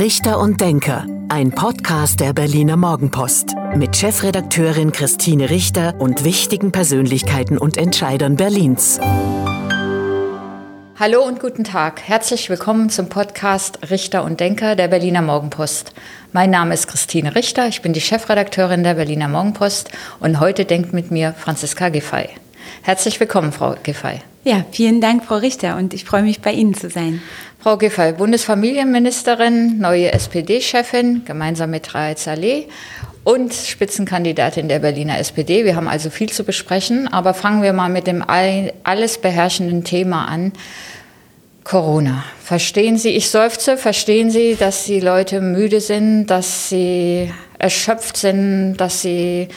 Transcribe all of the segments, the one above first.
Richter und Denker, ein Podcast der Berliner Morgenpost mit Chefredakteurin Christine Richter und wichtigen Persönlichkeiten und Entscheidern Berlins. Hallo und guten Tag. Herzlich willkommen zum Podcast Richter und Denker der Berliner Morgenpost. Mein Name ist Christine Richter, ich bin die Chefredakteurin der Berliner Morgenpost und heute denkt mit mir Franziska Giffey. Herzlich willkommen, Frau Giffey. Ja, vielen Dank, Frau Richter, und ich freue mich, bei Ihnen zu sein. Frau Giffey, Bundesfamilienministerin, neue SPD-Chefin, gemeinsam mit Raed Saleh und Spitzenkandidatin der Berliner SPD. Wir haben also viel zu besprechen, aber fangen wir mal mit dem alles beherrschenden Thema an. Corona. Verstehen Sie, ich seufze, verstehen Sie, dass die Leute müde sind, dass sie erschöpft sind, dass sie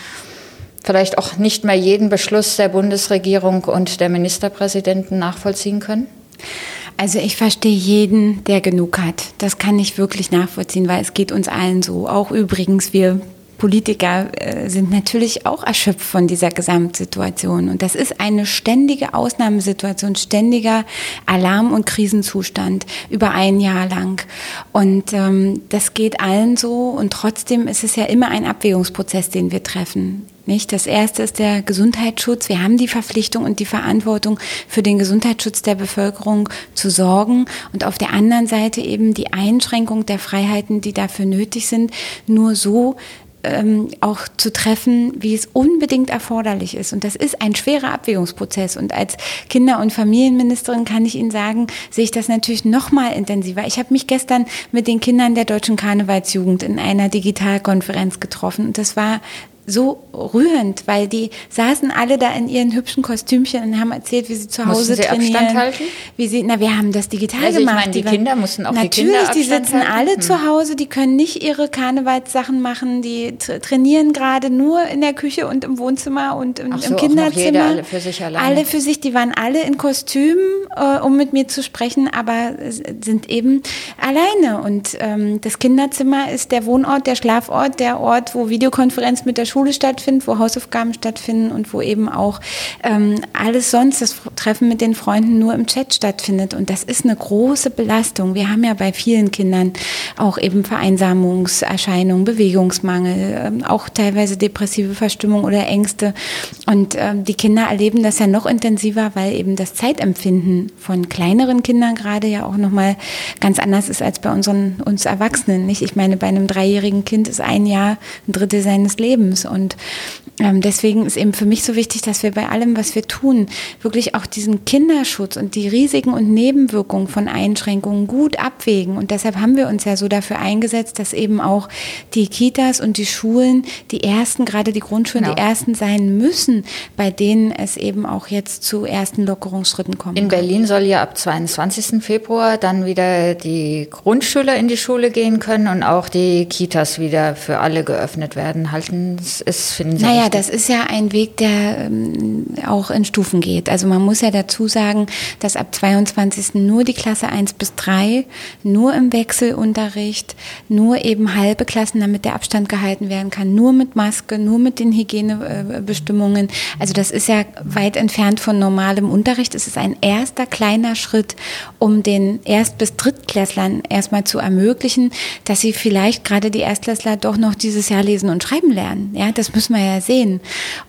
vielleicht auch nicht mehr jeden Beschluss der Bundesregierung und der Ministerpräsidenten nachvollziehen können? Also ich verstehe jeden, der genug hat. Das kann ich wirklich nachvollziehen, weil es geht uns allen so. Auch übrigens wir Politiker äh, sind natürlich auch erschöpft von dieser Gesamtsituation. Und das ist eine ständige Ausnahmesituation, ständiger Alarm- und Krisenzustand über ein Jahr lang. Und ähm, das geht allen so. Und trotzdem ist es ja immer ein Abwägungsprozess, den wir treffen. Nicht? Das erste ist der Gesundheitsschutz. Wir haben die Verpflichtung und die Verantwortung für den Gesundheitsschutz der Bevölkerung zu sorgen und auf der anderen Seite eben die Einschränkung der Freiheiten, die dafür nötig sind, nur so ähm, auch zu treffen, wie es unbedingt erforderlich ist. Und das ist ein schwerer Abwägungsprozess. Und als Kinder- und Familienministerin kann ich Ihnen sagen, sehe ich das natürlich noch mal intensiver. Ich habe mich gestern mit den Kindern der deutschen Karnevalsjugend in einer Digitalkonferenz getroffen. Und das war so rührend, weil die saßen alle da in ihren hübschen Kostümchen und haben erzählt, wie sie zu Hause mussten sie trainieren. Abstand halten? Wie sie, na, wir haben das digital also gemacht. Ich meine, die, die Kinder mussten auch natürlich, die Kinder die sitzen halten? alle hm. zu Hause, die können nicht ihre Karnevalssachen machen, die tra trainieren gerade nur in der Küche und im Wohnzimmer und im, so, im auch Kinderzimmer. Alle für sich alleine. Alle für sich, die waren alle in Kostümen, äh, um mit mir zu sprechen, aber sind eben alleine. Und ähm, das Kinderzimmer ist der Wohnort, der Schlafort, der Ort, wo Videokonferenz mit der Schule stattfindet, wo Hausaufgaben stattfinden und wo eben auch ähm, alles sonst, das Treffen mit den Freunden nur im Chat stattfindet. Und das ist eine große Belastung. Wir haben ja bei vielen Kindern auch eben Vereinsamungserscheinungen, Bewegungsmangel, ähm, auch teilweise depressive Verstimmung oder Ängste. Und ähm, die Kinder erleben das ja noch intensiver, weil eben das Zeitempfinden von kleineren Kindern gerade ja auch nochmal ganz anders ist als bei unseren, uns Erwachsenen. Nicht? Ich meine, bei einem dreijährigen Kind ist ein Jahr ein Drittel seines Lebens. Und deswegen ist eben für mich so wichtig, dass wir bei allem, was wir tun, wirklich auch diesen Kinderschutz und die Risiken und Nebenwirkungen von Einschränkungen gut abwägen. Und deshalb haben wir uns ja so dafür eingesetzt, dass eben auch die Kitas und die Schulen die ersten, gerade die Grundschulen, Genau. die ersten sein müssen, bei denen es eben auch jetzt zu ersten Lockerungsschritten kommt. In Berlin soll ja ab 22. Februar dann wieder die Grundschüler in die Schule gehen können und auch die Kitas wieder für alle geöffnet werden. Halten es, finden Sie Naja? Das ist ja ein Weg, der ähm, auch in Stufen geht. Also man muss ja dazu sagen, dass ab 22. nur die Klasse 1 bis 3, nur im Wechselunterricht, nur eben halbe Klassen, damit der Abstand gehalten werden kann, nur mit Maske, nur mit den Hygienebestimmungen. Also das ist ja weit entfernt von normalem Unterricht. Es ist ein erster kleiner Schritt, um den Erst- bis Drittklässlern erstmal zu ermöglichen, dass sie vielleicht gerade die Erstklässler doch noch dieses Jahr lesen und schreiben lernen. Ja, das müssen wir ja sehen.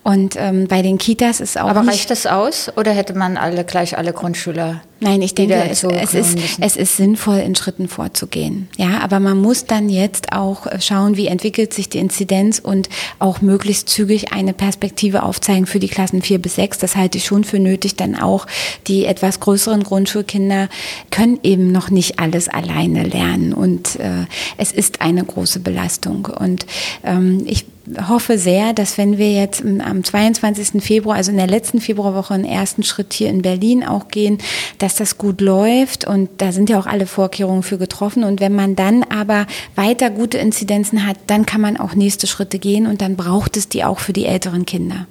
Und ähm, bei den Kitas ist auch Aber reicht das aus oder hätte man alle gleich alle Grundschüler? Nein, ich denke, es, es, ist, es ist sinnvoll, in Schritten vorzugehen. Ja, aber man muss dann jetzt auch äh, schauen, wie entwickelt sich die Inzidenz und auch möglichst zügig eine Perspektive aufzeigen für die Klassen vier bis sechs. Das halte ich schon für nötig, denn auch die etwas größeren Grundschulkinder können eben noch nicht alles alleine lernen und äh, es ist eine große Belastung. Und ähm, ich hoffe sehr, dass wenn wir jetzt am 22. Februar, also in der letzten Februarwoche, einen ersten Schritt hier in Berlin auch gehen, dass das gut läuft und da sind ja auch alle Vorkehrungen für getroffen. Und wenn man dann aber weiter gute Inzidenzen hat, dann kann man auch nächste Schritte gehen und dann braucht es die auch für die älteren Kinder.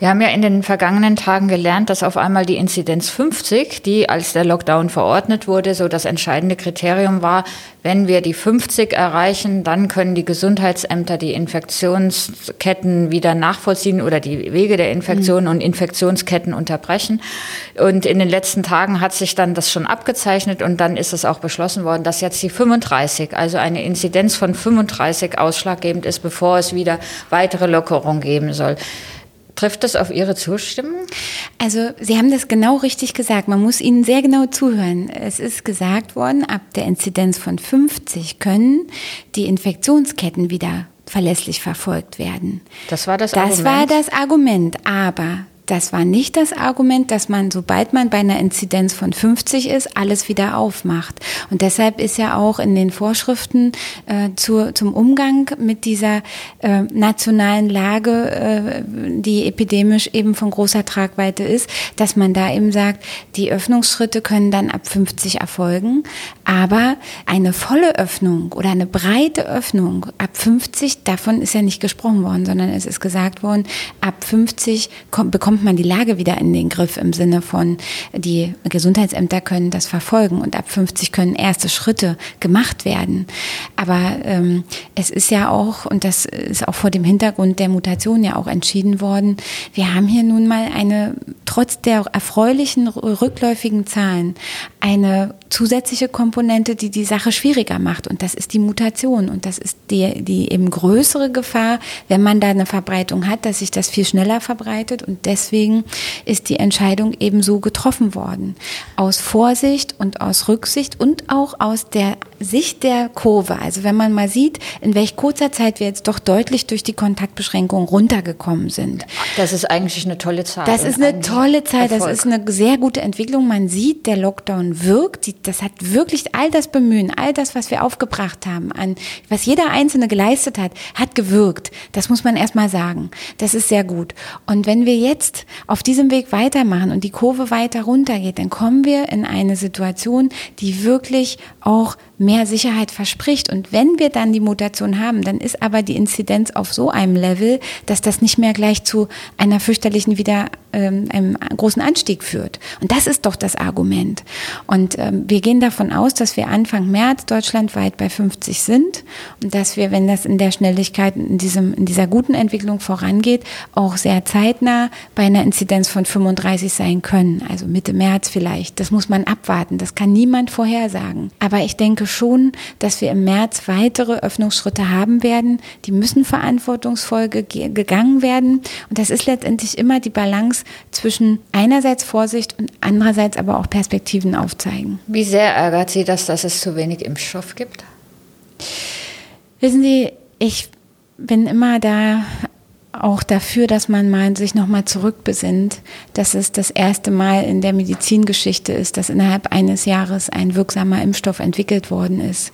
Wir haben ja in den vergangenen Tagen gelernt, dass auf einmal die Inzidenz 50, die als der Lockdown verordnet wurde, so das entscheidende Kriterium war, wenn wir die 50 erreichen, dann können die Gesundheitsämter die Infektionsketten wieder nachvollziehen oder die Wege der Infektion mhm. und Infektionsketten unterbrechen. Und in den letzten Tagen hat sich dann das schon abgezeichnet und dann ist es auch beschlossen worden, dass jetzt die 35, also eine Inzidenz von 35 ausschlaggebend ist, bevor es wieder weitere Lockerungen geben soll. Trifft das auf Ihre Zustimmung? Also Sie haben das genau richtig gesagt. Man muss Ihnen sehr genau zuhören. Es ist gesagt worden, ab der Inzidenz von 50 können die Infektionsketten wieder verlässlich verfolgt werden. Das war das, das Argument. Das war das Argument. Aber das war nicht das Argument, dass man, sobald man bei einer Inzidenz von 50 ist, alles wieder aufmacht. Und deshalb ist ja auch in den Vorschriften äh, zu, zum Umgang mit dieser äh, nationalen Lage, äh, die epidemisch eben von großer Tragweite ist, dass man da eben sagt, die Öffnungsschritte können dann ab 50 erfolgen, aber eine volle Öffnung oder eine breite Öffnung ab 50, davon ist ja nicht gesprochen worden, sondern es ist gesagt worden, ab 50 kommt, bekommt bekommt man die Lage wieder in den Griff im Sinne von, die Gesundheitsämter können das verfolgen und ab 50 können erste Schritte gemacht werden. Aber ähm, es ist ja auch, und das ist auch vor dem Hintergrund der Mutation ja auch entschieden worden, wir haben hier nun mal eine, trotz der erfreulichen rückläufigen Zahlen, eine zusätzliche Komponente, die die Sache schwieriger macht. Und das ist die Mutation. Und das ist die, die eben größere Gefahr, wenn man da eine Verbreitung hat, dass sich das viel schneller verbreitet. Und deswegen ist die Entscheidung eben so getroffen worden. Aus Vorsicht und aus Rücksicht und auch aus der Sicht der Kurve. Also wenn man mal sieht, in welch kurzer Zeit wir jetzt doch deutlich durch die Kontaktbeschränkungen runtergekommen sind. Das ist eigentlich eine tolle Zahl. Das ist eine tolle Zahl. Das ist eine sehr gute Entwicklung. Man sieht, der Lockdown wirkt. Das hat wirklich all das Bemühen, all das, was wir aufgebracht haben, an was jeder Einzelne geleistet hat, hat gewirkt. Das muss man erstmal sagen. Das ist sehr gut. Und wenn wir jetzt auf diesem Weg weitermachen und die Kurve weiter runtergeht, dann kommen wir in eine Situation, die wirklich auch mehr Sicherheit verspricht. Und wenn wir dann die Mutation haben, dann ist aber die Inzidenz auf so einem Level, dass das nicht mehr gleich zu einer fürchterlichen wieder ähm, einem großen Anstieg führt. Und das ist doch das Argument. Und ähm, wir gehen davon aus, dass wir Anfang März deutschlandweit bei 50 sind und dass wir, wenn das in der Schnelligkeit in diesem in dieser guten Entwicklung vorangeht, auch sehr zeitnah bei einer Inzidenz von 35 sein können. Also Mitte März vielleicht. Das muss man abwarten. Das kann niemand vorhersagen. Aber ich denke schon, dass wir im März weitere Öffnungsschritte haben werden. Die müssen verantwortungsvoll gegangen werden. Und das ist letztendlich immer die Balance zwischen einerseits Vorsicht und andererseits aber auch Perspektiven aufzeigen. Wie sehr ärgert Sie das, dass es zu wenig Impfstoff gibt? Wissen Sie, ich bin immer da auch dafür, dass man mal sich nochmal zurückbesinnt, dass es das erste Mal in der Medizingeschichte ist, dass innerhalb eines Jahres ein wirksamer Impfstoff entwickelt worden ist.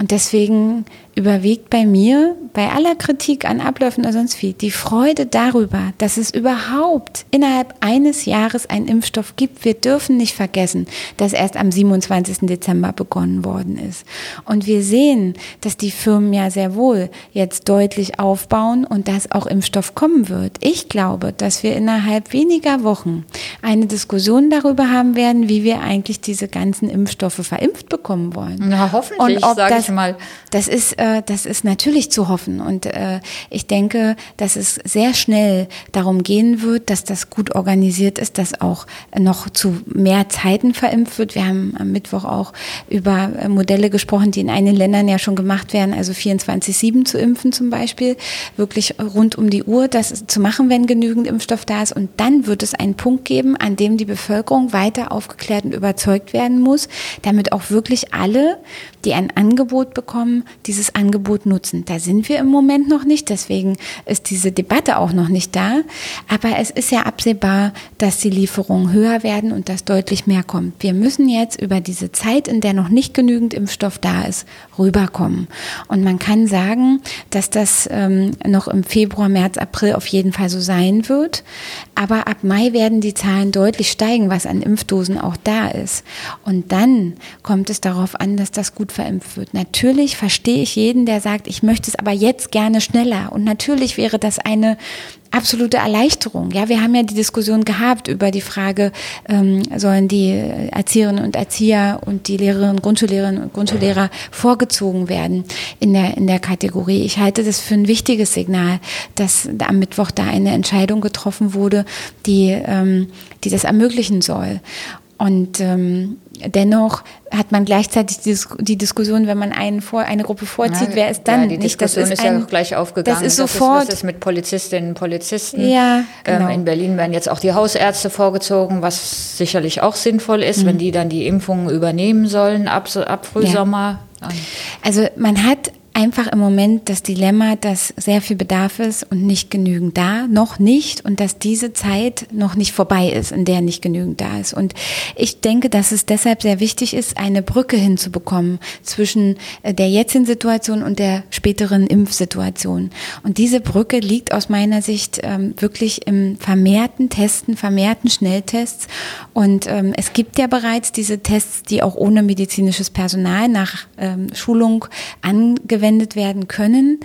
Und deswegen überwiegt bei mir, bei aller Kritik an Abläufen oder sonst wie, die Freude darüber, dass es überhaupt innerhalb eines Jahres einen Impfstoff gibt. Wir dürfen nicht vergessen, dass erst am 27. Dezember begonnen worden ist. Und wir sehen, dass die Firmen ja sehr wohl jetzt deutlich aufbauen und dass auch Impfstoff kommen wird. Ich glaube, dass wir innerhalb weniger Wochen eine Diskussion darüber haben werden, wie wir eigentlich diese ganzen Impfstoffe verimpft bekommen wollen. Na, hoffentlich, und ob das mal. Das ist, äh, das ist natürlich zu hoffen. Und äh, ich denke, dass es sehr schnell darum gehen wird, dass das gut organisiert ist, dass auch noch zu mehr Zeiten verimpft wird. Wir haben am Mittwoch auch über äh, Modelle gesprochen, die in einigen Ländern ja schon gemacht werden, also 24-7 zu impfen zum Beispiel, wirklich rund um die Uhr das zu machen, wenn genügend Impfstoff da ist. Und dann wird es einen Punkt geben, an dem die Bevölkerung weiter aufgeklärt und überzeugt werden muss, damit auch wirklich alle, die ein Angebot Angebot bekommen, dieses Angebot nutzen. Da sind wir im Moment noch nicht, deswegen ist diese Debatte auch noch nicht da. Aber es ist ja absehbar, dass die Lieferungen höher werden und dass deutlich mehr kommt. Wir müssen jetzt über diese Zeit, in der noch nicht genügend Impfstoff da ist, rüberkommen. Und man kann sagen, dass das ähm, noch im Februar, März, April auf jeden Fall so sein wird. Aber ab Mai werden die Zahlen deutlich steigen, was an Impfdosen auch da ist. Und dann kommt es darauf an, dass das gut verimpft wird. Natürlich verstehe ich jeden, der sagt, ich möchte es aber jetzt gerne schneller. Und natürlich wäre das eine absolute Erleichterung. Ja, wir haben ja die Diskussion gehabt über die Frage, ähm, sollen die Erzieherinnen und Erzieher und die Lehrerinnen, Grundschullehrerinnen und Grundschullehrer vorgezogen werden in der, in der Kategorie. Ich halte das für ein wichtiges Signal, dass am Mittwoch da eine Entscheidung getroffen wurde, die, ähm, die das ermöglichen soll. Und ähm, dennoch hat man gleichzeitig die, die, Diskussion, wenn man einen vor, eine Gruppe vorzieht, ja, wer ist dann? Ja, die nicht, Diskussion das ist, ist ein, ja gleich aufgegangen. Das ist sofort. Das ist, was ist mit Polizistinnen und Polizisten? Ja, ähm, genau. Ähm, in Berlin werden jetzt auch die Hausärzte vorgezogen, was sicherlich auch sinnvoll ist, mhm. wenn die dann die Impfungen übernehmen sollen ab, ab Frühsommer. Ja. Also man hat einfach im Moment das Dilemma, dass sehr viel Bedarf ist und nicht genügend da, noch nicht und dass diese Zeit noch nicht vorbei ist, in der nicht genügend da ist. Und ich denke, dass es deshalb sehr wichtig ist, eine Brücke hinzubekommen zwischen äh, der jetzigen Situation und der späteren Impfsituation. Und diese Brücke liegt aus meiner Sicht ähm, wirklich im vermehrten Testen, vermehrten Schnelltests. Und ähm, es gibt ja bereits diese Tests, die auch ohne medizinisches Personal nach ähm, Schulung angewendet verwendet werden können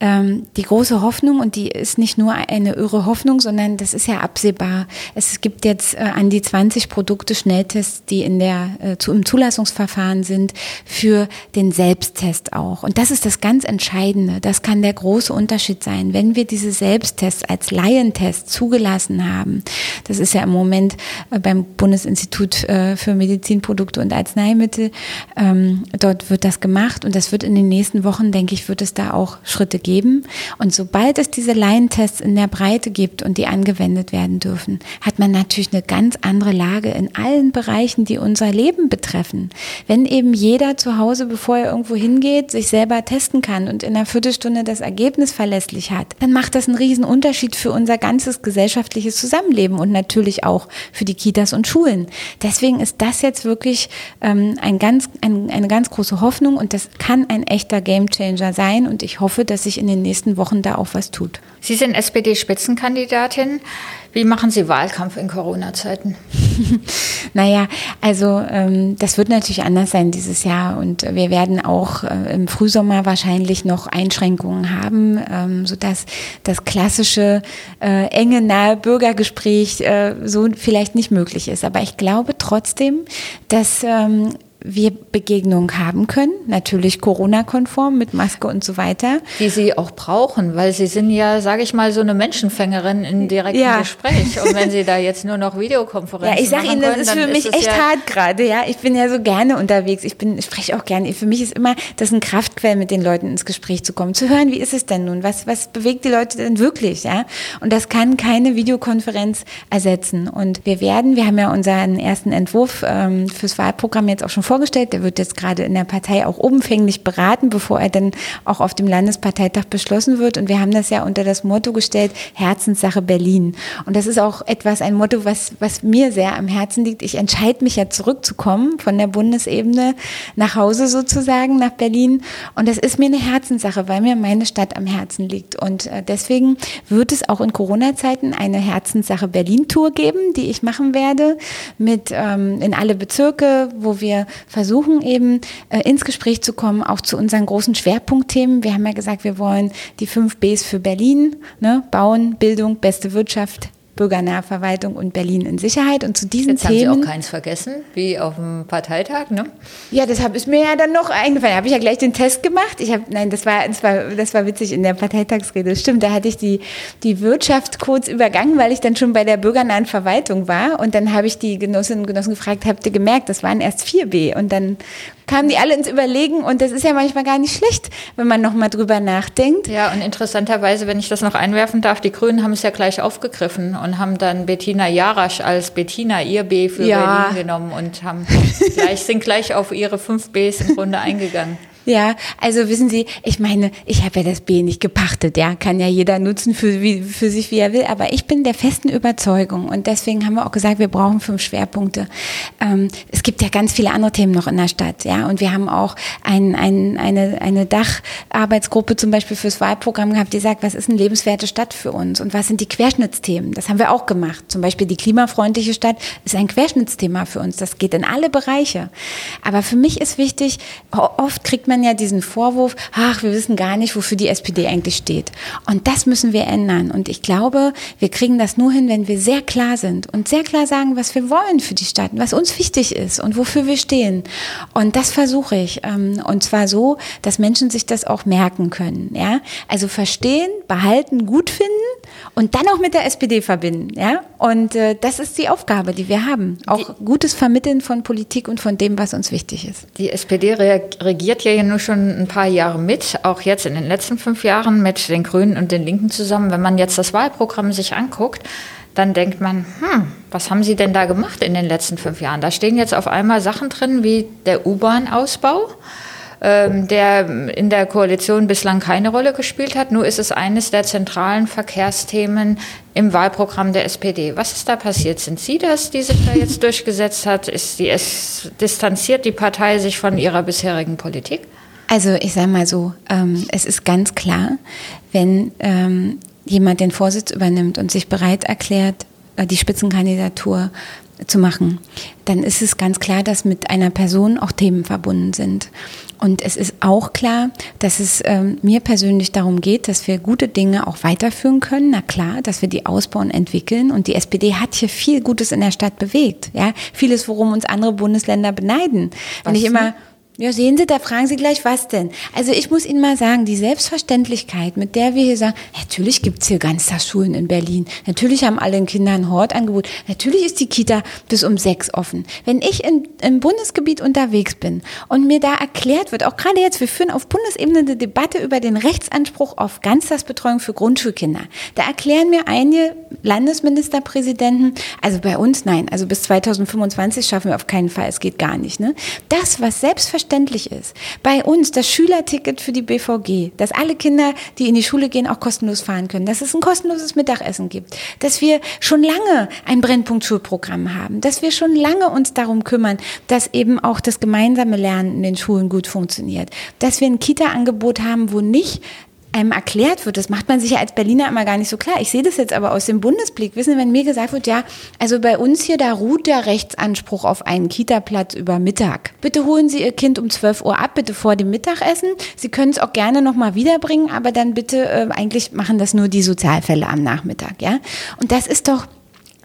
ähm, die große Hoffnung, und die ist nicht nur eine irre Hoffnung, sondern das ist ja absehbar. Es gibt jetzt äh, an die 20 Produkte Schnelltests, die in der, äh, zu, im Zulassungsverfahren sind, für den Selbsttest auch. Und das ist das ganz Entscheidende. Das kann der große Unterschied sein. Wenn wir diese Selbsttests als Laientest zugelassen haben, das ist ja im Moment äh, beim Bundesinstitut äh, für Medizinprodukte und Arzneimittel, ähm, dort wird das gemacht und das wird in den nächsten Wochen, denke ich, wird es da auch Schritte geben. Und sobald es diese Laientests in der Breite gibt und die angewendet werden dürfen, hat man natürlich eine ganz andere Lage in allen Bereichen, die unser Leben betreffen. Wenn eben jeder zu Hause, bevor er irgendwo hingeht, sich selber testen kann und in einer Viertelstunde das Ergebnis verlässlich hat, dann macht das einen riesen Unterschied für unser ganzes gesellschaftliches Zusammenleben und natürlich auch für die Kitas und Schulen. Deswegen ist das jetzt wirklich ähm, ein ganz, ein, eine ganz große Hoffnung und das kann ein echter Gamechanger sein und ich hoffe, dass sich sich in den nächsten Wochen da auch was tut. Sie sind SPD-Spitzenkandidatin. Wie machen Sie Wahlkampf in Corona-Zeiten? naja, also ähm, das wird natürlich anders sein dieses Jahr und wir werden auch äh, im Frühsommer wahrscheinlich noch Einschränkungen haben, ähm, sodass das klassische äh, enge, nahe Bürgergespräch äh, so vielleicht nicht möglich ist. Aber ich glaube trotzdem, dass ähm, wir Begegnungen haben können, natürlich Corona-konform mit Maske und so weiter. Die Sie auch brauchen, weil Sie sind ja, sage ich mal, so eine Menschenfängerin in direktem ja. Gespräch. Und wenn Sie da jetzt nur noch Videokonferenzen Ja, ich sage Ihnen, das ist für mich echt ja hart gerade. Ja, ich bin ja so gerne unterwegs. Ich bin, ich spreche auch gerne. Für mich ist immer das ein Kraftquell, mit den Leuten ins Gespräch zu kommen, zu hören, wie ist es denn nun? Was, was bewegt die Leute denn wirklich? Ja, und das kann keine Videokonferenz ersetzen. Und wir werden, wir haben ja unseren ersten Entwurf ähm, fürs Wahlprogramm jetzt auch schon vorgestellt. Der wird jetzt gerade in der Partei auch umfänglich beraten, bevor er dann auch auf dem Landesparteitag beschlossen wird. Und wir haben das ja unter das Motto gestellt, Herzenssache Berlin. Und das ist auch etwas, ein Motto, was, was mir sehr am Herzen liegt. Ich entscheide mich ja zurückzukommen von der Bundesebene nach Hause sozusagen, nach Berlin. Und das ist mir eine Herzenssache, weil mir meine Stadt am Herzen liegt. Und äh, deswegen wird es auch in Corona-Zeiten eine Herzenssache Berlin-Tour geben, die ich machen werde, mit ähm, in alle Bezirke, wo wir versuchen eben äh, ins Gespräch zu kommen, auch zu unseren großen Schwerpunktthemen. Wir haben ja gesagt, wir wollen die fünf Bs für Berlin, ne? Bauen, Bildung, beste Wirtschaft, Bürgernahverwaltung und Berlin in Sicherheit. Und zu diesen Jetzt Themen. haben Sie auch keins vergessen, wie auf dem Parteitag, ne? Ja, das ist mir ja dann noch eingefallen. Da habe ich ja gleich den Test gemacht. Ich habe, nein, das war, das war, das war witzig in der Parteitagsrede. Stimmt, da hatte ich die, die Wirtschaft kurz übergangen, weil ich dann schon bei der bürgernahen Verwaltung war. Und dann habe ich die Genossinnen und Genossen gefragt, habt ihr gemerkt, das waren erst 4b. Und dann kamen die alle ins Überlegen und das ist ja manchmal gar nicht schlecht, wenn man nochmal drüber nachdenkt. Ja, und interessanterweise, wenn ich das noch einwerfen darf, die Grünen haben es ja gleich aufgegriffen und haben dann Bettina Jarasch als Bettina ihr B für ja. Berlin genommen und haben gleich, sind gleich auf ihre fünf Bs im Grunde eingegangen. Ja, also wissen Sie, ich meine, ich habe ja das B nicht gepachtet, ja, kann ja jeder nutzen für, wie, für sich, wie er will, aber ich bin der festen Überzeugung und deswegen haben wir auch gesagt, wir brauchen fünf Schwerpunkte. Ähm, es gibt ja ganz viele andere Themen noch in der Stadt, ja, und wir haben auch ein, ein, eine, eine Dacharbeitsgruppe zum Beispiel fürs Wahlprogramm gehabt, die sagt, was ist eine lebenswerte Stadt für uns und was sind die Querschnittsthemen? Das haben wir auch gemacht. Zum Beispiel die klimafreundliche Stadt ist ein Querschnittsthema für uns. Das geht in alle Bereiche. Aber für mich ist wichtig, oft kriegt man man ja diesen Vorwurf, ach, wir wissen gar nicht, wofür die SPD eigentlich steht. Und das müssen wir ändern. Und ich glaube, wir kriegen das nur hin, wenn wir sehr klar sind und sehr klar sagen, was wir wollen für die Stadt, was uns wichtig ist und wofür wir stehen. Und das versuche ich. Ähm, und zwar so, dass Menschen sich das auch merken können. Ja? Also verstehen, behalten, gut finden und dann auch mit der SPD verbinden. Ja? Und äh, das ist die Aufgabe, die wir haben. Auch die, gutes Vermitteln von Politik und von dem, was uns wichtig ist. Die SPD regiert ja nur schon ein paar Jahre mit, auch jetzt in den letzten fünf Jahren mit den Grünen und den Linken zusammen. Wenn man jetzt das Wahlprogramm sich anguckt, dann denkt man, hm, was haben Sie denn da gemacht in den letzten fünf Jahren? Da stehen jetzt auf einmal Sachen drin wie der U-Bahn-Ausbau ähm, der in der Koalition bislang keine Rolle gespielt hat. Nur ist es eines der zentralen Verkehrsthemen im Wahlprogramm der SPD. Was ist da passiert? Sind Sie das, die sich da jetzt durchgesetzt hat? Ist die, es distanziert die Partei sich von ihrer bisherigen Politik? Also ich sage mal so, ähm, es ist ganz klar, wenn ähm, jemand den Vorsitz übernimmt und sich bereit erklärt, äh, die Spitzenkandidatur zu machen, dann ist es ganz klar, dass mit einer Person auch Themen verbunden sind. Und es ist auch klar, dass es ähm, mir persönlich darum geht, dass wir gute Dinge auch weiterführen können. Na klar, dass wir die ausbauen, entwickeln. Und die SPD hat hier viel Gutes in der Stadt bewegt. Ja, vieles, worum uns andere Bundesländer beneiden. Was Wenn ich immer ja, sehen Sie, da fragen Sie gleich, was denn? Also ich muss Ihnen mal sagen, die Selbstverständlichkeit, mit der wir hier sagen, natürlich gibt's hier Ganztagsschulen in Berlin, natürlich haben alle Kinder ein Hortangebot, natürlich ist die Kita bis um sechs offen. Wenn ich in, im Bundesgebiet unterwegs bin und mir da erklärt wird, auch gerade jetzt, wir führen auf Bundesebene eine Debatte über den Rechtsanspruch auf Ganztagsbetreuung für Grundschulkinder. Da erklären mir einige Landesministerpräsidenten, also bei uns nein, also bis 2025 schaffen wir auf keinen Fall, es geht gar nicht. Ne? Das, was selbstverständlich selbstverständlich ist. Bei uns das Schülerticket für die BVG, dass alle Kinder, die in die Schule gehen, auch kostenlos fahren können, dass es ein kostenloses Mittagessen gibt, dass wir schon lange ein Brennpunkt-Schulprogramm haben, dass wir schon lange uns darum kümmern, dass eben auch das gemeinsame Lernen in den Schulen gut funktioniert, dass wir ein Kita-Angebot haben, wo nicht einem erklärt wird, das macht man sich ja als Berliner immer gar nicht so klar. Ich sehe das jetzt aber aus dem Bundesblick. Wissen Sie, wenn mir gesagt wird, ja, also bei uns hier, da ruht der Rechtsanspruch auf einen Kita-Platz über Mittag. Bitte holen Sie Ihr Kind um 12 Uhr ab, bitte vor dem Mittagessen. Sie können es auch gerne nochmal wiederbringen, aber dann bitte, äh, eigentlich machen das nur die Sozialfälle am Nachmittag, ja. Und das ist doch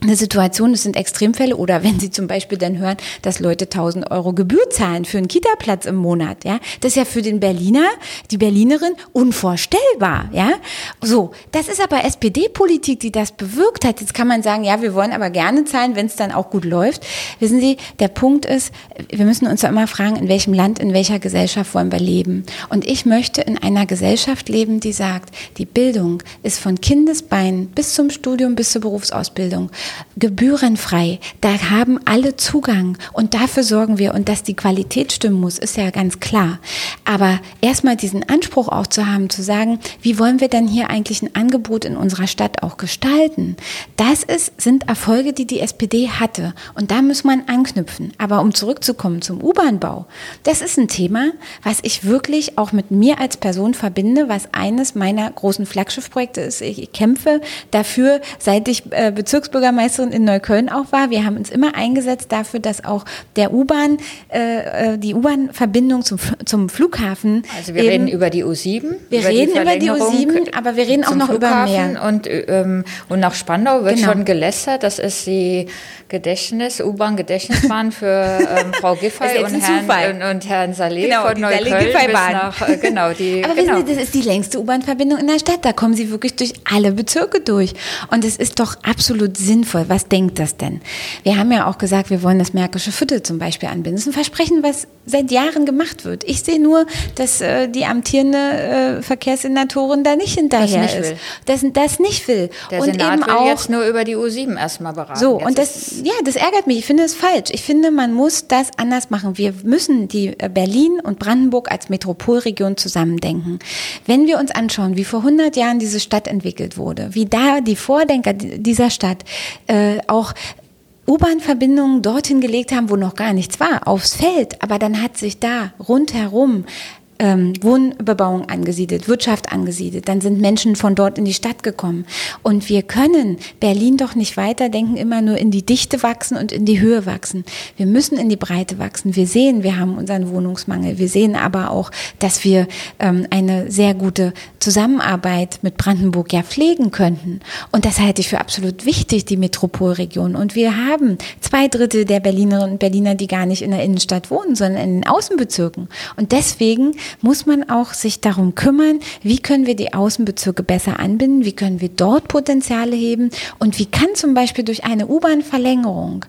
eine Situation, das sind Extremfälle, oder wenn Sie zum Beispiel dann hören, dass Leute 1000 Euro Gebühr zahlen für einen Kita-Platz im Monat, ja, das ist ja für den Berliner, die Berlinerin unvorstellbar, ja. So, das ist aber SPD-Politik, die das bewirkt hat. Jetzt kann man sagen, ja, wir wollen aber gerne zahlen, wenn es dann auch gut läuft. Wissen Sie, der Punkt ist, wir müssen uns ja immer fragen, in welchem Land, in welcher Gesellschaft wollen wir leben. Und ich möchte in einer Gesellschaft leben, die sagt, die Bildung ist von Kindesbeinen bis zum Studium, bis zur Berufsausbildung gebührenfrei. Da haben alle Zugang und dafür sorgen wir. Und dass die Qualität stimmen muss, ist ja ganz klar. Aber erstmal diesen Anspruch auch zu haben, zu sagen, wie wollen wir denn hier eigentlich ein Angebot in unserer Stadt auch gestalten? Das ist, sind Erfolge, die die SPD hatte. Und da muss man anknüpfen. Aber um zurückzukommen zum U-Bahn-Bau, das ist ein Thema, was ich wirklich auch mit mir als Person verbinde, was eines meiner großen Flaggschiffprojekte ist. Ich kämpfe dafür, seit ich äh, Bezirksbürgermeister Bürgermeisterin in Neukölln auch war. Wir haben uns immer eingesetzt dafür, dass auch der U-Bahn, äh, äh die U-Bahn-Verbindung zum, zum Flughafen. Also wir reden über die U7. Wir über reden die über die U7, aber wir reden auch noch Flughafen über mehr. Und, ähm, und nach Spandau wird genau. schon gelästert. Das ist die Gedächtnis, U-Bahn-Gedächtnisbahn für ähm, Frau Giffey und Herrn, und, und, Herrn Saleh genau, von Neukölln bis nach, äh, genau, die, Aber genau. wissen Sie, das ist die längste U-Bahn-Verbindung in der Stadt. Da kommen Sie wirklich durch alle Bezirke durch. Und es ist doch absolut sinnvoll. Was denkt das denn? Wir haben ja auch gesagt, wir wollen das Märkische Viertel zum Beispiel anbinden. Das ist ein Versprechen, was seit Jahren gemacht wird. Ich sehe nur, dass äh, die amtierende äh, Verkehrssenatorin da nicht hinterher das nicht ist. Das, das nicht will. Der und Senat eben will auch, jetzt nur über die U7 erstmal beraten. So, jetzt und das ja, das ärgert mich. Ich finde es falsch. Ich finde, man muss das anders machen. Wir müssen die äh, Berlin und Brandenburg als Metropolregion zusammendenken. Wenn wir uns anschauen, wie vor 100 Jahren diese Stadt entwickelt wurde, wie da die Vordenker dieser Stadt äh, auch U-Bahn-Verbindungen dorthin gelegt haben, wo noch gar nichts war, aufs Feld. Aber dann hat sich da rundherum ähm, Wohnbebauung angesiedelt, Wirtschaft angesiedelt, dann sind Menschen von dort in die Stadt gekommen. Und wir können Berlin doch nicht weiterdenken, immer nur in die Dichte wachsen und in die Höhe wachsen. Wir müssen in die Breite wachsen. Wir sehen, wir haben unseren Wohnungsmangel. Wir sehen aber auch, dass wir ähm, eine sehr gute Zusammenarbeit mit Brandenburg ja pflegen könnten. Und das halte ich für absolut wichtig, die Metropolregion. Und wir haben zwei Drittel der Berlinerinnen und Berliner, die gar nicht in der Innenstadt wohnen, sondern in den Außenbezirken. Und deswegen muss man auch sich darum kümmern, wie können wir die Außenbezirke besser anbinden, wie können wir dort Potenziale heben und wie kann zum Beispiel durch eine U-Bahn-Verlängerung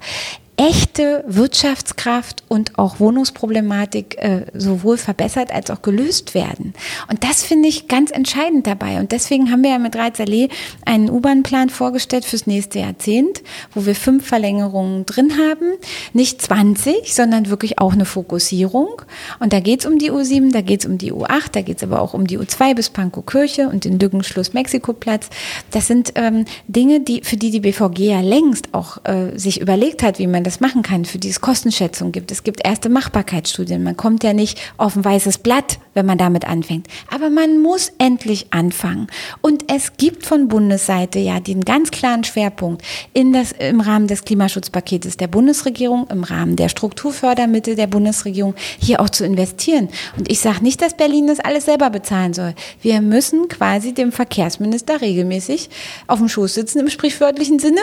echte Wirtschaftskraft und auch Wohnungsproblematik äh, sowohl verbessert als auch gelöst werden. Und das finde ich ganz entscheidend dabei. Und deswegen haben wir ja mit Reizallee einen U-Bahn-Plan vorgestellt fürs nächste Jahrzehnt, wo wir fünf Verlängerungen drin haben. Nicht 20, sondern wirklich auch eine Fokussierung. Und da geht es um die U7, da geht es um die U8, da geht es aber auch um die U2 bis Pankow Kirche und den Lückenschluss Mexikoplatz. Das sind ähm, Dinge, die, für die die BVG ja längst auch äh, sich überlegt hat, wie man das das machen kann, für die es Kostenschätzung gibt. Es gibt erste Machbarkeitsstudien. Man kommt ja nicht auf ein weißes Blatt, wenn man damit anfängt. Aber man muss endlich anfangen. Und es gibt von Bundesseite ja den ganz klaren Schwerpunkt in das, im Rahmen des Klimaschutzpaketes der Bundesregierung, im Rahmen der Strukturfördermittel der Bundesregierung, hier auch zu investieren. Und ich sage nicht, dass Berlin das alles selber bezahlen soll. Wir müssen quasi dem Verkehrsminister regelmäßig auf dem Schoß sitzen im sprichwörtlichen Sinne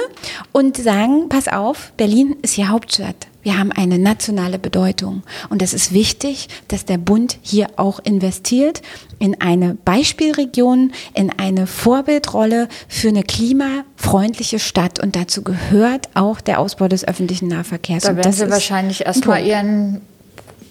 und sagen, pass auf, Berlin ist die Hauptstadt. Wir haben eine nationale Bedeutung. Und es ist wichtig, dass der Bund hier auch investiert in eine Beispielregion, in eine Vorbildrolle für eine klimafreundliche Stadt. Und dazu gehört auch der Ausbau des öffentlichen Nahverkehrs. Da werden Sie wahrscheinlich erstmal Ihren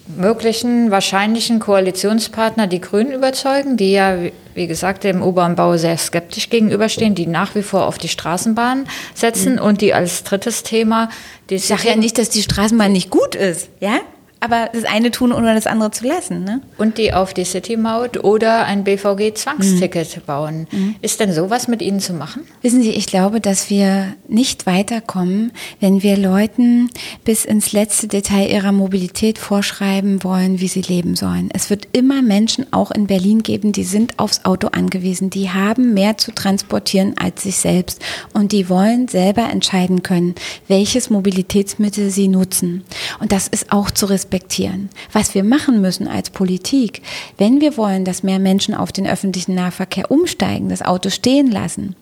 möglichen wahrscheinlichen Koalitionspartner, die Grünen, überzeugen, die ja, wie gesagt, dem U-Bahn-Bau sehr skeptisch gegenüberstehen, die nach wie vor auf die Straßenbahn setzen mhm. und die als drittes Thema. Ich sage ja nicht, dass die Straßenbahn nicht gut ist, ja? Aber das eine tun, ohne das andere zu lassen. Ne? Und die auf die City-Maut oder ein BVG-Zwangsticket mhm. bauen. Mhm. Ist denn sowas mit Ihnen zu machen? Wissen Sie, ich glaube, dass wir nicht weiterkommen, wenn wir Leuten bis ins letzte Detail ihrer Mobilität vorschreiben wollen, wie sie leben sollen. Es wird immer Menschen auch in Berlin geben, die sind aufs Auto angewiesen. Die haben mehr zu transportieren als sich selbst. Und die wollen selber entscheiden können, welches Mobilitätsmittel sie nutzen. Und das ist auch zu respektieren respektieren. Was wir machen müssen als Politik, wenn wir wollen, dass mehr Menschen auf den öffentlichen Nahverkehr umsteigen, das Auto stehen lassen,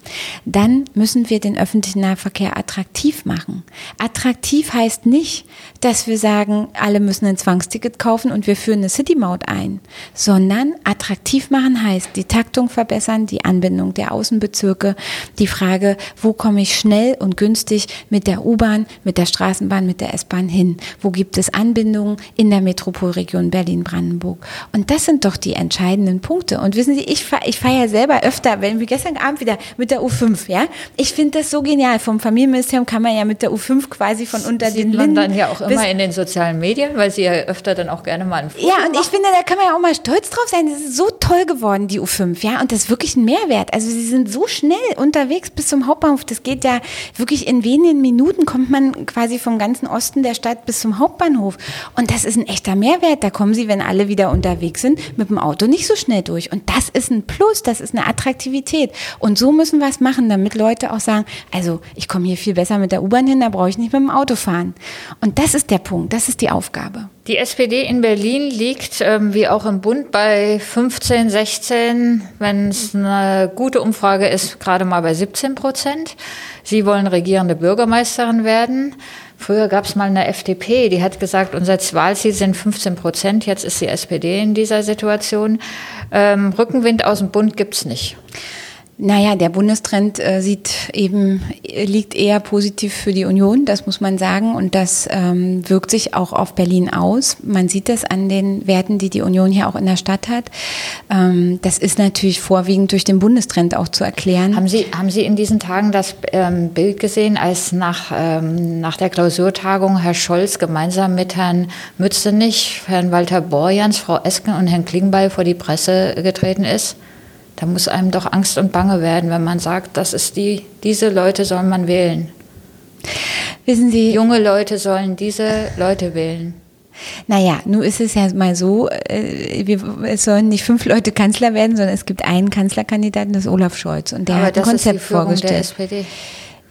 dann müssen wir den öffentlichen Nahverkehr attraktiv machen. Attraktiv heißt nicht, dass wir sagen, alle müssen ein Zwangsticket kaufen und wir führen eine City-Maut ein, sondern attraktiv machen heißt die Taktung verbessern, die Anbindung der Außenbezirke, die Frage, wo komme ich schnell und günstig mit der U-Bahn, mit der Straßenbahn, mit der S-Bahn hin? Wo gibt es Anbindungen? In der Metropolregion Berlin-Brandenburg. Und das sind doch die entscheidenden Punkte. Und wissen Sie, ich fahre ich fahr ja selber öfter, wenn wir gestern Abend wieder mit der U5, ja. Ich finde das so genial. Vom Familienministerium kann man ja mit der U5 quasi von unter Sieht den Linden. man dann ja auch immer in den sozialen Medien, weil Sie ja öfter dann auch gerne mal ein Foto Ja, und machen. ich finde, da kann man ja auch mal stolz drauf sein. Das ist so toll geworden, die U5, ja. Und das ist wirklich ein Mehrwert. Also Sie sind so schnell unterwegs bis zum Hauptbahnhof. Das geht ja wirklich in wenigen Minuten kommt man quasi vom ganzen Osten der Stadt bis zum Hauptbahnhof. Und das ist ein echter Mehrwert. Da kommen Sie, wenn alle wieder unterwegs sind, mit dem Auto nicht so schnell durch. Und das ist ein Plus, das ist eine Attraktivität. Und so müssen wir es machen, damit Leute auch sagen, also ich komme hier viel besser mit der U-Bahn hin, da brauche ich nicht mit dem Auto fahren. Und das ist der Punkt, das ist die Aufgabe. Die SPD in Berlin liegt, ähm, wie auch im Bund, bei 15, 16, wenn es eine gute Umfrage ist, gerade mal bei 17 Prozent. Sie wollen regierende Bürgermeisterin werden. Früher gab es mal eine FDP, die hat gesagt, unser Wahlziel sind 15 Prozent. Jetzt ist die SPD in dieser Situation. Ähm, Rückenwind aus dem Bund gibt es nicht. Naja, der Bundestrend äh, sieht eben, liegt eher positiv für die Union, das muss man sagen. Und das ähm, wirkt sich auch auf Berlin aus. Man sieht das an den Werten, die die Union hier auch in der Stadt hat. Ähm, das ist natürlich vorwiegend durch den Bundestrend auch zu erklären. Haben Sie, haben Sie in diesen Tagen das ähm, Bild gesehen, als nach, ähm, nach der Klausurtagung Herr Scholz gemeinsam mit Herrn Mützenich, Herrn Walter Borjans, Frau Esken und Herrn Klingbeil vor die Presse getreten ist? Da muss einem doch Angst und Bange werden, wenn man sagt, das ist die, diese Leute soll man wählen. Wissen Sie, junge Leute sollen diese Leute wählen. Naja, nun ist es ja mal so, äh, wir, es sollen nicht fünf Leute Kanzler werden, sondern es gibt einen Kanzlerkandidaten, das ist Olaf Scholz. Und der Aber hat ein das Konzept ist die Führung vorgestellt. der SPD.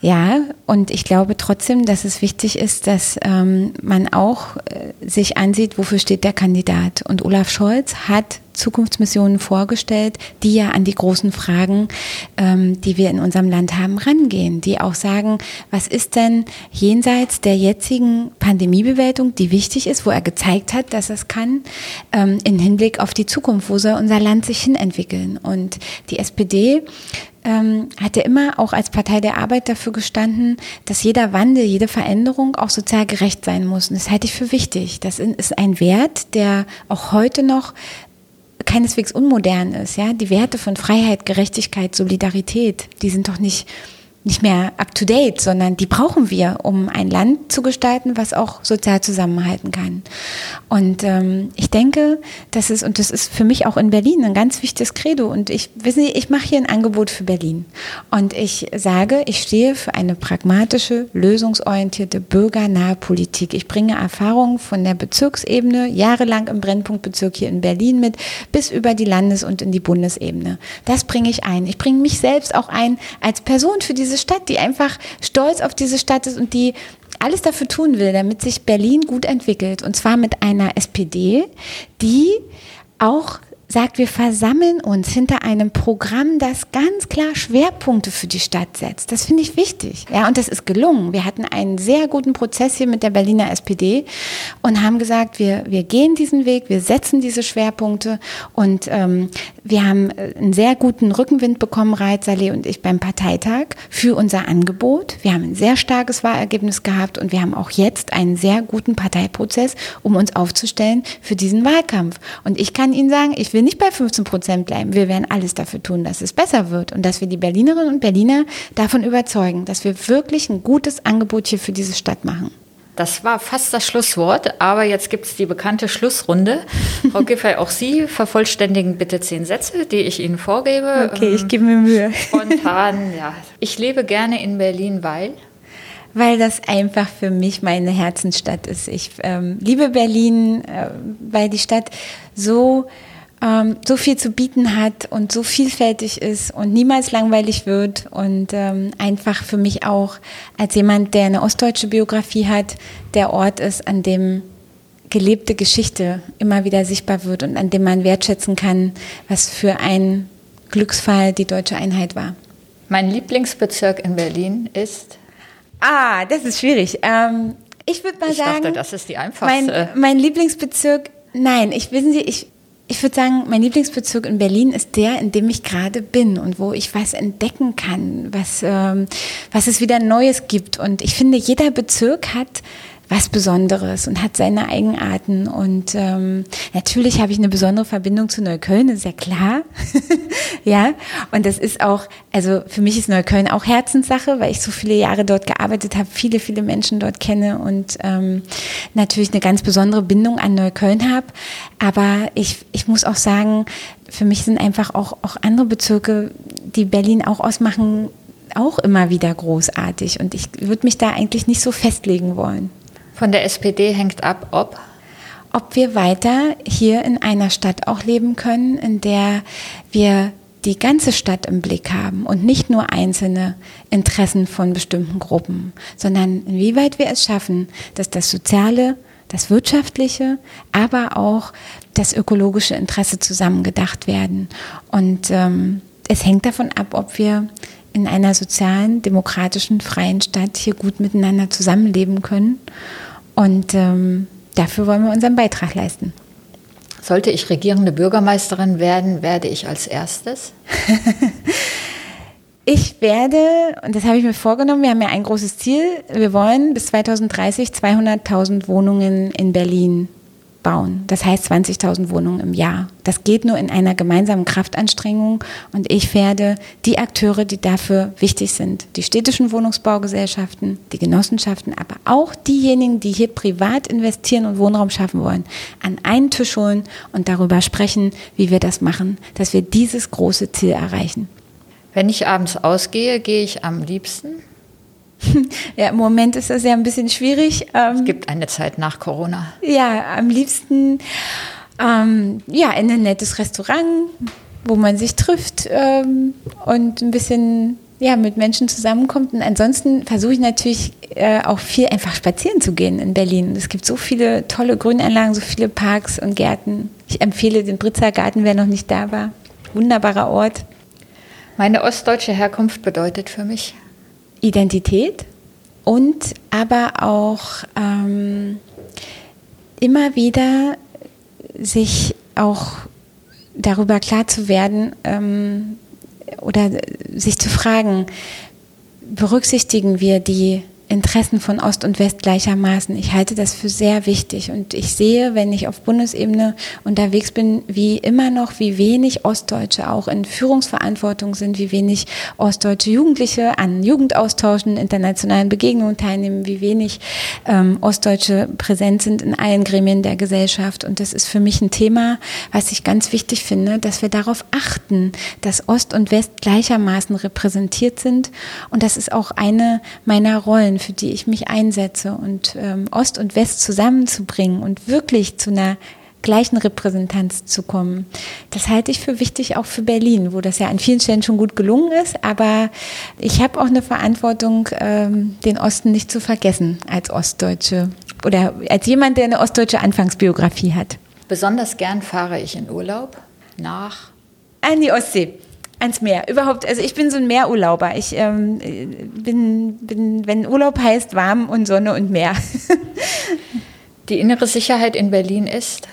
Ja, und ich glaube trotzdem, dass es wichtig ist, dass ähm, man auch äh, sich ansieht, wofür steht der Kandidat. Und Olaf Scholz hat Zukunftsmissionen vorgestellt, die ja an die großen Fragen, ähm, die wir in unserem Land haben, rangehen, die auch sagen, was ist denn jenseits der jetzigen Pandemiebewältigung, die wichtig ist, wo er gezeigt hat, dass es kann, ähm, in Hinblick auf die Zukunft, wo soll unser Land sich hinentwickeln. Und die SPD ähm, hat immer auch als Partei der Arbeit dafür gestanden, dass jeder Wandel, jede Veränderung auch sozial gerecht sein muss. Und das halte ich für wichtig. Das ist ein Wert, der auch heute noch keineswegs unmodern ist. Ja, die Werte von Freiheit, Gerechtigkeit, Solidarität, die sind doch nicht nicht mehr up to date, sondern die brauchen wir, um ein Land zu gestalten, was auch sozial zusammenhalten kann. Und ähm, ich denke, das ist, und das ist für mich auch in Berlin ein ganz wichtiges Credo. Und ich wissen Sie, ich mache hier ein Angebot für Berlin. Und ich sage, ich stehe für eine pragmatische, lösungsorientierte, bürgernahe Politik. Ich bringe Erfahrungen von der Bezirksebene, jahrelang im Brennpunktbezirk hier in Berlin mit, bis über die Landes- und in die Bundesebene. Das bringe ich ein. Ich bringe mich selbst auch ein als Person für diese Stadt, die einfach stolz auf diese Stadt ist und die alles dafür tun will, damit sich Berlin gut entwickelt. Und zwar mit einer SPD, die auch sagt, wir versammeln uns hinter einem Programm, das ganz klar Schwerpunkte für die Stadt setzt. Das finde ich wichtig. Ja, und das ist gelungen. Wir hatten einen sehr guten Prozess hier mit der Berliner SPD und haben gesagt, wir, wir gehen diesen Weg, wir setzen diese Schwerpunkte und ähm, wir haben einen sehr guten Rückenwind bekommen, Reit Saleh und ich beim Parteitag für unser Angebot. Wir haben ein sehr starkes Wahlergebnis gehabt und wir haben auch jetzt einen sehr guten Parteiprozess, um uns aufzustellen für diesen Wahlkampf. Und ich kann Ihnen sagen, ich will nicht bei 15 Prozent bleiben. Wir werden alles dafür tun, dass es besser wird und dass wir die Berlinerinnen und Berliner davon überzeugen, dass wir wirklich ein gutes Angebot hier für diese Stadt machen. Das war fast das Schlusswort, aber jetzt gibt es die bekannte Schlussrunde. Frau Giffey, auch Sie vervollständigen bitte zehn Sätze, die ich Ihnen vorgebe. Okay, ich gebe mir Mühe. Spontan, ja. Ich lebe gerne in Berlin, weil? weil das einfach für mich meine Herzensstadt ist. Ich ähm, liebe Berlin, äh, weil die Stadt so ähm, so viel zu bieten hat und so vielfältig ist und niemals langweilig wird und ähm, einfach für mich auch als jemand, der eine ostdeutsche Biografie hat, der Ort ist, an dem gelebte Geschichte immer wieder sichtbar wird und an dem man wertschätzen kann, was für ein Glücksfall die deutsche Einheit war. Mein Lieblingsbezirk in Berlin ist? Ah, das ist schwierig. Ähm, ich würde mal ich sagen, dachte, das ist die einfachste. Mein, mein Lieblingsbezirk, nein, ich wissen Sie, ich, ich würde sagen, mein Lieblingsbezirk in Berlin ist der, in dem ich gerade bin und wo ich was entdecken kann, was, ähm, was es wieder Neues gibt. Und ich finde, jeder Bezirk hat was Besonderes und hat seine Eigenarten. Und ähm, natürlich habe ich eine besondere Verbindung zu Neukölln, ist ja klar. ja, und das ist auch, also für mich ist Neukölln auch Herzenssache, weil ich so viele Jahre dort gearbeitet habe, viele, viele Menschen dort kenne und ähm, natürlich eine ganz besondere Bindung an Neukölln habe. Aber ich, ich muss auch sagen, für mich sind einfach auch, auch andere Bezirke, die Berlin auch ausmachen, auch immer wieder großartig. Und ich würde mich da eigentlich nicht so festlegen wollen. Von der SPD hängt ab, ob ob wir weiter hier in einer Stadt auch leben können, in der wir die ganze Stadt im Blick haben und nicht nur einzelne Interessen von bestimmten Gruppen, sondern inwieweit wir es schaffen, dass das soziale, das wirtschaftliche, aber auch das ökologische Interesse zusammengedacht werden. Und ähm, es hängt davon ab, ob wir in einer sozialen, demokratischen, freien Stadt hier gut miteinander zusammenleben können. Und ähm, dafür wollen wir unseren Beitrag leisten. Sollte ich regierende Bürgermeisterin werden, werde ich als erstes? ich werde, und das habe ich mir vorgenommen, wir haben ja ein großes Ziel, wir wollen bis 2030 200.000 Wohnungen in Berlin bauen. Das heißt 20.000 Wohnungen im Jahr. Das geht nur in einer gemeinsamen Kraftanstrengung und ich werde die Akteure, die dafür wichtig sind, die städtischen Wohnungsbaugesellschaften, die Genossenschaften, aber auch diejenigen, die hier privat investieren und Wohnraum schaffen wollen, an einen Tisch holen und darüber sprechen, wie wir das machen, dass wir dieses große Ziel erreichen. Wenn ich abends ausgehe, gehe ich am liebsten Ja, im Moment ist das ja ein bisschen schwierig. Ähm, es gibt eine Zeit nach Corona. Ja, am liebsten ähm, ja, in ein nettes Restaurant, wo man sich trifft ähm, und ein bisschen ja, mit Menschen zusammenkommt. Und ansonsten versuche ich natürlich äh, auch viel einfach spazieren zu gehen in Berlin. Es gibt so viele tolle Grünanlagen, so viele Parks und Gärten. Ich empfehle den Britzer Garten, wer noch nicht da war. Wunderbarer Ort. Meine ostdeutsche Herkunft bedeutet für mich Identität und aber auch ähm, immer wieder sich auch darüber klar zu werden ähm, oder sich zu fragen, berücksichtigen wir die Interessen von Ost und West gleichermaßen. Ich halte das für sehr wichtig und ich sehe, wenn ich auf Bundesebene unterwegs bin, wie immer noch, wie wenig Ostdeutsche auch in Führungsverantwortung sind, wie wenig ostdeutsche Jugendliche an Jugendaustauschen, internationalen Begegnungen teilnehmen, wie wenig ähm, Ostdeutsche präsent sind in allen Gremien der Gesellschaft. Und das ist für mich ein Thema, was ich ganz wichtig finde, dass wir darauf achten, dass Ost und West gleichermaßen repräsentiert sind. Und das ist auch eine meiner Rollen für die ich mich einsetze und ähm, Ost und West zusammenzubringen und wirklich zu einer gleichen Repräsentanz zu kommen. Das halte ich für wichtig auch für Berlin, wo das ja an vielen Stellen schon gut gelungen ist. Aber ich habe auch eine Verantwortung, ähm, den Osten nicht zu vergessen als Ostdeutsche oder als jemand, der eine ostdeutsche Anfangsbiografie hat. Besonders gern fahre ich in Urlaub nach an die Ostsee ans Meer. Überhaupt, also ich bin so ein Meerurlauber. Ich ähm, bin, bin, wenn Urlaub heißt, warm und Sonne und Meer. Die innere Sicherheit in Berlin ist?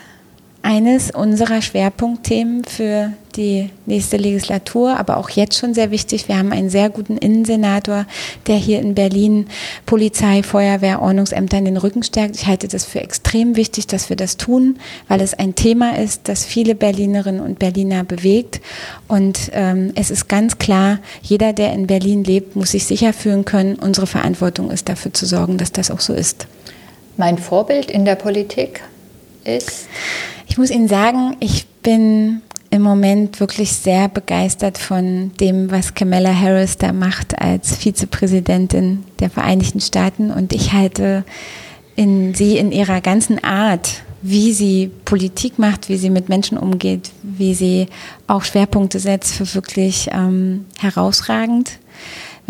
Eines unserer Schwerpunktthemen für die nächste Legislatur, aber auch jetzt schon sehr wichtig. Wir haben einen sehr guten Innensenator, der hier in Berlin Polizei, Feuerwehr, Ordnungsämter in den Rücken stärkt. Ich halte das für extrem wichtig, dass wir das tun, weil es ein Thema ist, das viele Berlinerinnen und Berliner bewegt. Und ähm, es ist ganz klar, jeder, der in Berlin lebt, muss sich sicher fühlen können. Unsere Verantwortung ist dafür zu sorgen, dass das auch so ist. Mein Vorbild in der Politik ist? Ich muss Ihnen sagen, ich bin im Moment wirklich sehr begeistert von dem, was Kamala Harris da macht als Vizepräsidentin der Vereinigten Staaten. Und ich halte in sie in ihrer ganzen Art, wie sie Politik macht, wie sie mit Menschen umgeht, wie sie auch Schwerpunkte setzt, für wirklich ähm, herausragend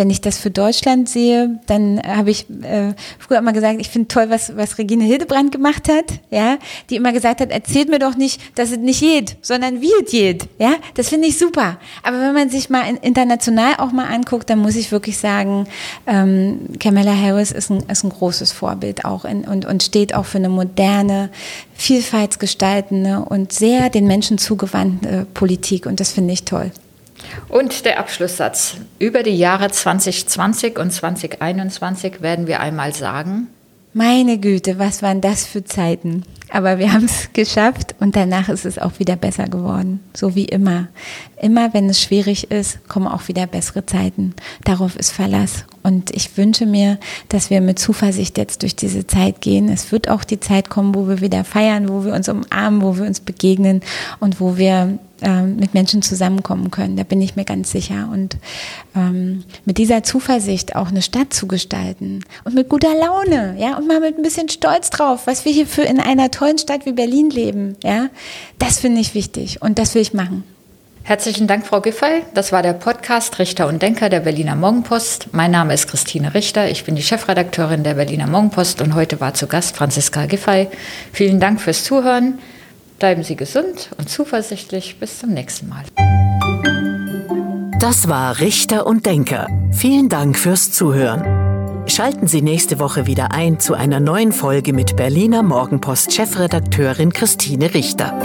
wenn ich das für Deutschland sehe, dann habe ich äh, früher immer gesagt, ich finde toll, was, was Regine Hildebrand gemacht hat, ja, die immer gesagt hat, erzählt mir doch nicht, dass es nicht geht, sondern wie es geht, ja, das finde ich super. Aber wenn man sich mal international auch mal anguckt, dann muss ich wirklich sagen, ähm, Kamala Harris ist ein, ist ein großes Vorbild auch in, und, und steht auch für eine moderne, vielfaltsgestaltende und sehr den Menschen zugewandte Politik und das finde ich toll. Und der Abschlusssatz. Über die Jahre 2020 und 2021 werden wir einmal sagen. Meine Güte, was waren das für Zeiten? Aber wir haben es geschafft und danach ist es auch wieder besser geworden. So wie immer. Immer wenn es schwierig ist, kommen auch wieder bessere Zeiten. Darauf ist Verlass. Und ich wünsche mir, dass wir mit Zuversicht jetzt durch diese Zeit gehen. Es wird auch die Zeit kommen, wo wir wieder feiern, wo wir uns umarmen, wo wir uns begegnen und wo wir ähm, mit Menschen zusammenkommen können. Da bin ich mir ganz sicher. Und ähm, mit dieser Zuversicht auch eine Stadt zu gestalten und mit guter Laune, ja, und mal mit ein bisschen Stolz drauf, was wir hier für in einer tollen Stadt wie Berlin leben, ja, das finde ich wichtig und das will ich machen. Herzlichen Dank, Frau Giffey. Das war der Podcast Richter und Denker der Berliner Morgenpost. Mein Name ist Christine Richter. Ich bin die Chefredakteurin der Berliner Morgenpost und heute war zu Gast Franziska Giffey. Vielen Dank fürs Zuhören. Bleiben Sie gesund und zuversichtlich. Bis zum nächsten Mal. Das war Richter und Denker. Vielen Dank fürs Zuhören. Schalten Sie nächste Woche wieder ein zu einer neuen Folge mit Berliner Morgenpost Chefredakteurin Christine Richter.